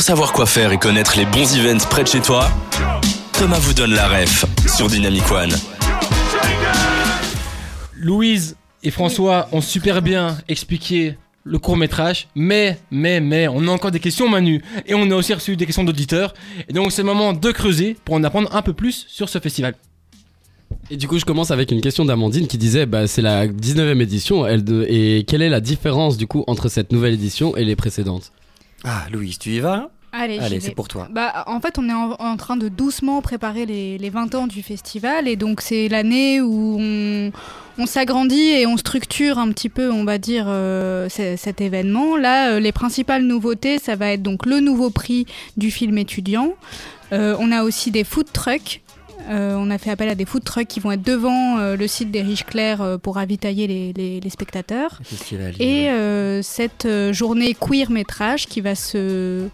Pour savoir quoi faire et connaître les bons events près de chez toi, Thomas vous donne la ref sur Dynamic One. Louise et François ont super bien expliqué le court métrage, mais, mais, mais, on a encore des questions Manu, et on a aussi reçu des questions d'auditeurs, et donc c'est le moment de creuser pour en apprendre un peu plus sur ce festival. Et du coup, je commence avec une question d'Amandine qui disait bah, c'est la 19e édition, elle de- et quelle est la différence du coup entre cette nouvelle édition et les précédentes? Ah, Louise, tu y vas Allez, Allez, c'est pour toi. Bah, en fait, on est en, en train de doucement préparer les, les 20 ans du festival et donc c'est l'année où on, on s'agrandit et on structure un petit peu, on va dire, euh, cet événement. Là, euh, les principales nouveautés, ça va être donc le nouveau prix du film étudiant. Euh, on a aussi des food trucks. Euh, on a fait appel à des food trucks qui vont être devant euh, le site des Riches Clairs euh, pour ravitailler les- les- les spectateurs. Festival. Et euh, cette euh, journée queer métrage qui va se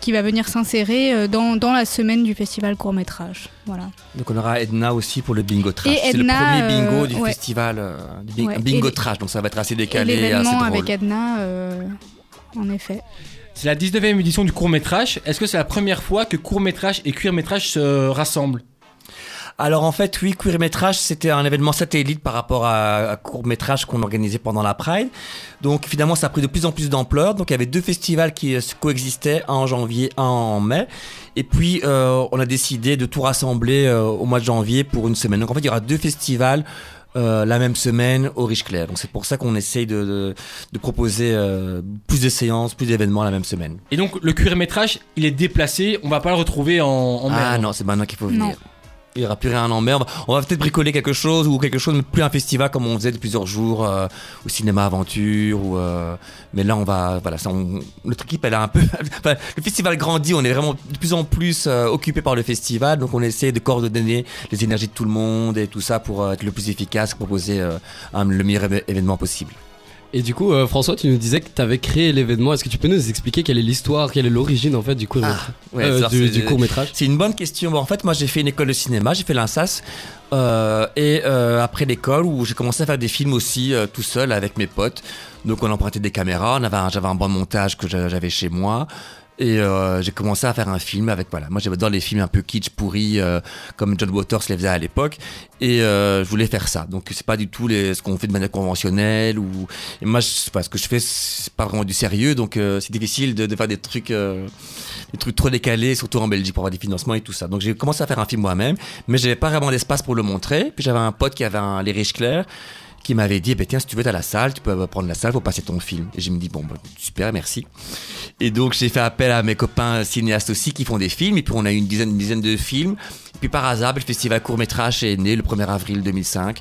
qui va venir s'insérer dans, dans la semaine du festival court métrage. Voilà. Donc on aura Edna aussi pour le bingo trash. Et C'est le Edna, premier bingo euh, du ouais. festival, euh, du bing- Ouais, un bingo et- trash, donc ça va être assez Et décalé, l'événement avec Edna, euh, en effet. C'est la 19e édition du court métrage, est-ce que c'est la première fois que court métrage et cuir métrage se rassemblent? Alors en fait, oui, Queer Métrage, c'était un événement satellite par rapport à, à court métrage qu'on organisait pendant la Pride. Donc finalement, ça a pris de plus en plus d'ampleur. Donc il y avait deux festivals qui euh, coexistaient, un en janvier, un en mai. Et puis euh, on a décidé de tout rassembler euh, au mois de janvier pour une semaine. Donc en fait, il y aura deux festivals. euh, la même semaine au Riche Clair. Donc c'est pour ça qu'on essaye de, de, de proposer euh, plus de séances, plus d'événements la même semaine. Et donc le cuir métrage, il est déplacé, on va pas le retrouver en, en mai. Ah non, c'est maintenant qu'il faut Non. Il n'y aura plus rien en mer. On va, peut-être bricoler quelque chose ou quelque chose, mais plus un festival comme on faisait de plusieurs jours euh, au cinéma aventure. Ou, euh, mais là, on va. Voilà, ça, notre équipe, elle a un peu. le festival grandit. On est vraiment de plus en plus euh, occupé par le festival. Donc, on essaie de coordonner les énergies de tout le monde et tout ça pour euh, être le plus efficace, proposer le meilleur événement possible. Et du coup, euh, François, tu nous disais que tu avais créé l'événement. Est-ce que tu peux nous expliquer quelle est l'histoire, quelle est l'origine en fait du court Ah, métrage ouais, Euh, ça, du, court métrage C'est une bonne question. Bon, en fait, moi, j'ai fait une école de cinéma, j'ai fait l'INSAS. euh, et euh, après l'école, où j'ai commencé à faire des films aussi euh, tout seul avec mes potes. Donc, on empruntait des caméras, on avait un- j'avais un bon montage que j'a- j'avais chez moi. Et euh, j'ai commencé à faire un film avec, voilà, moi j'adore les films un peu kitsch, pourris, euh, comme John Waters les faisait à l'époque. Et euh, je voulais faire ça. Donc c'est pas du tout les, ce qu'on fait de manière conventionnelle. Ou... Et moi, je, pas, ce que je fais, c'est pas vraiment du sérieux. Donc c'est difficile de, faire des trucs, des trucs trop décalés, surtout en Belgique pour avoir des financements et tout ça. Donc j'ai commencé à faire un film moi-même, mais j'avais pas vraiment d'espace pour le montrer. Puis j'avais un pote qui avait un Les Riches Clairs qui m'avait dit, bah, tiens, si tu veux, t'as la salle, tu peux prendre la salle pour passer ton film. Et j'ai me dit, bon, bah, super, merci. Et donc, j'ai fait appel à mes copains cinéastes aussi qui font des films. Et puis, on a eu une dizaine, une dizaine de films. Puis, par hasard, le festival court-métrage est né le 1er avril 2005.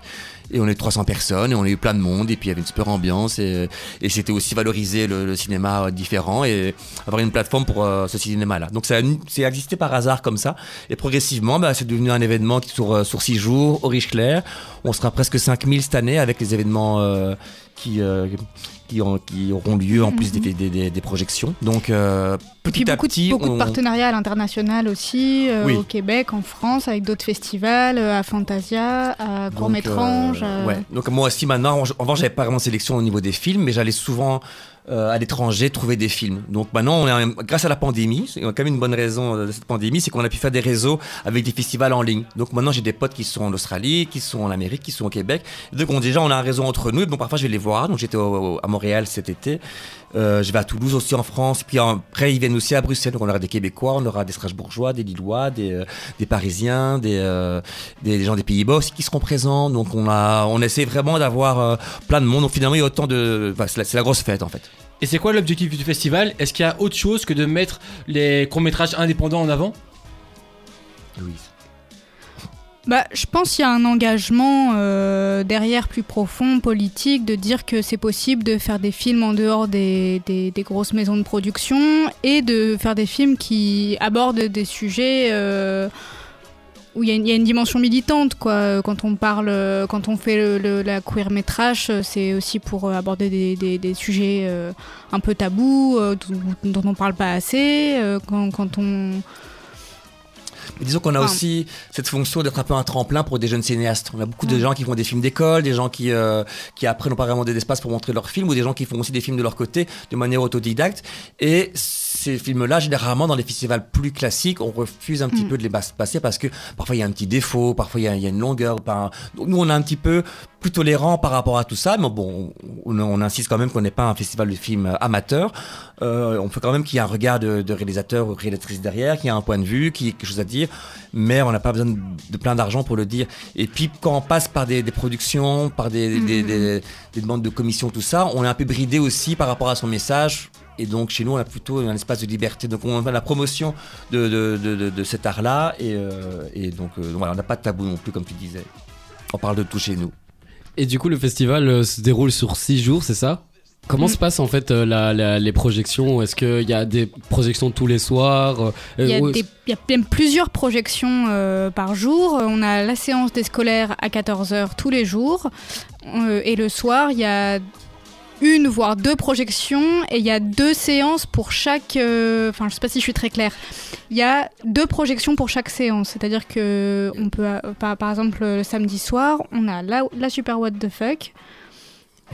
Et on est 300 personnes et on a eu plein de monde. Et puis, il y avait une super ambiance. Et, c'était aussi valoriser le, cinéma euh, différent et avoir une plateforme pour euh, ce cinéma-là. Donc, ça c'est existé par hasard comme ça. Et progressivement, bah, c'est devenu un événement qui, sur, euh, sur six jours au Riche Clair. On sera presque 5000 cette année avec les événements qui, qui, ont- qui auront lieu en plus des, des, des- des projections. Donc, euh, puis petit à beaucoup, petit, de, beaucoup on- de partenariats à l'international aussi, euh, Oui. au Québec, en France, avec d'autres festivals, euh, à Fantasia, à euh, euh, ouais. Donc moi aussi maintenant, en revanche, j'avais pas vraiment de sélection au niveau des films, mais j'allais souvent euh, à l'étranger trouver des films. Donc maintenant, on est, grâce à la pandémie, c'est quand même une bonne raison euh, de cette pandémie, c'est qu'on a pu faire des réseaux avec des festivals en ligne. Donc maintenant, j'ai des potes qui sont en Australie, qui sont en Amérique, qui sont au Québec. Donc on, déjà, on a un réseau entre nous. Donc parfois, je vais les voir. Donc j'étais à Montréal cet été. Euh, je vais à Toulouse aussi en France. Puis après, ils viennent aussi à Bruxelles. Donc on aura des Québécois, on aura des Strasbourgeois, des Lillois, des, euh, des Parisiens, des, euh, des, gens des Pays-Bas aussi qui seront présents. Donc on a, on essaie vraiment d'avoir euh, plein de monde. Donc finalement, il y a autant de, enfin, c'est la, la grosse fête en fait. Et c'est quoi l'objectif du festival? Est-ce qu'il y a autre chose que de mettre les courts métrages indépendants en avant? Louise. Bah, je pense qu'il y a un engagement euh, derrière plus profond, politique, de dire que c'est possible de faire des films en dehors des, des- des grosses maisons de production et de faire des films qui abordent des sujets euh, où il y, a une- il y a une dimension militante. Quoi. Quand on parle, quand on fait le, le- la queer métrage, c'est aussi pour aborder des, des- des sujets euh, un peu tabous, euh, dont, dont on parle pas assez. euh, quand, quand on Mais disons qu'on a Enfin- aussi cette fonction d'être un peu un tremplin pour des jeunes cinéastes. On a beaucoup de gens qui font des films d'école, des gens qui, euh, qui après n'ont pas vraiment d'espace pour montrer leurs films, ou des gens qui font aussi des films de leur côté de manière autodidacte. Et ces films-là, généralement, dans les festivals plus classiques, on refuse un petit Mm. peu de les passer parce que parfois il y a un petit défaut, parfois il y a, il y a une longueur. Par... Donc, nous, on est un petit peu plus tolérant par rapport à tout ça, mais bon, on, on insiste quand même qu'on n'est pas un festival de films amateur. Euh, on fait quand même qu'il y ait un regard de, de réalisateur ou réalisatrice derrière, qu'il y ait un point de vue, qu'il y ait quelque chose à dire, mais on n'a pas besoin de, de plein d'argent pour le dire. Et puis quand on passe par des, des productions, par des, des, des- des demandes de commission, tout ça, on est un peu bridé aussi par rapport à son message. Et donc chez nous, on a plutôt un espace de liberté. Donc on a la promotion de, de, de, de- de cet art-là. Et, euh, et donc euh, voilà, on n'a pas de tabou non plus, comme tu disais. On parle de tout chez nous. Et du coup, le festival euh, se déroule sur 6 jours, c'est ça? Comment Mm. se passe en fait euh, la- la- les projections? Est-ce qu'il y a des projections tous les soirs? Euh, Il y, a des- il y a même plusieurs projections euh, par jour. On a la séance des scolaires à 14h tous les jours. Euh, et le soir, il y a une voire deux projections et il y a deux séances pour chaque. euh, Enfin, je sais pas si je suis très claire. Il y a deux projections pour chaque séance. C'est-à-dire que on peut, euh, par, par exemple, le samedi soir, on a la, la super what the fuck,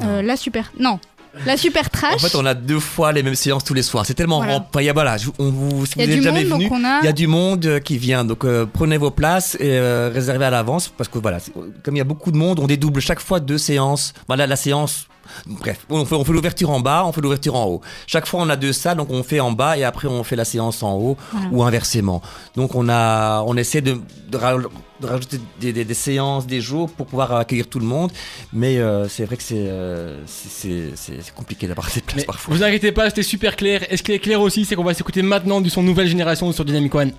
euh, la super. Non, la super trash. En fait, on a deux fois les mêmes séances tous les soirs. C'est tellement Voilà. rempli. Enfin, il y a- voilà, on vous, si vous n'êtes jamais monde, venu, a. il y a du monde qui vient. Donc euh, prenez vos places et euh, réservez à l'avance parce que voilà, comme il y a beaucoup de monde, on dédouble chaque fois deux séances. Voilà, la séance. Bref, on fait, on fait l'ouverture en bas, on fait l'ouverture en haut. Chaque fois, on a deux salles, donc on fait en bas et après on fait la séance en haut Voilà. ou inversement. Donc on a, on essaie de, de, ra- de rajouter des, des- des séances, des jours pour pouvoir accueillir tout le monde. Mais euh, c'est vrai que c'est, euh, c'est- c'est c'est- c'est compliqué d'avoir cette place Mais parfois. vous inquiétez pas, c'était super clair. Et ce qui est clair aussi, c'est qu'on va s'écouter maintenant du son nouvelle génération sur Dynamic One.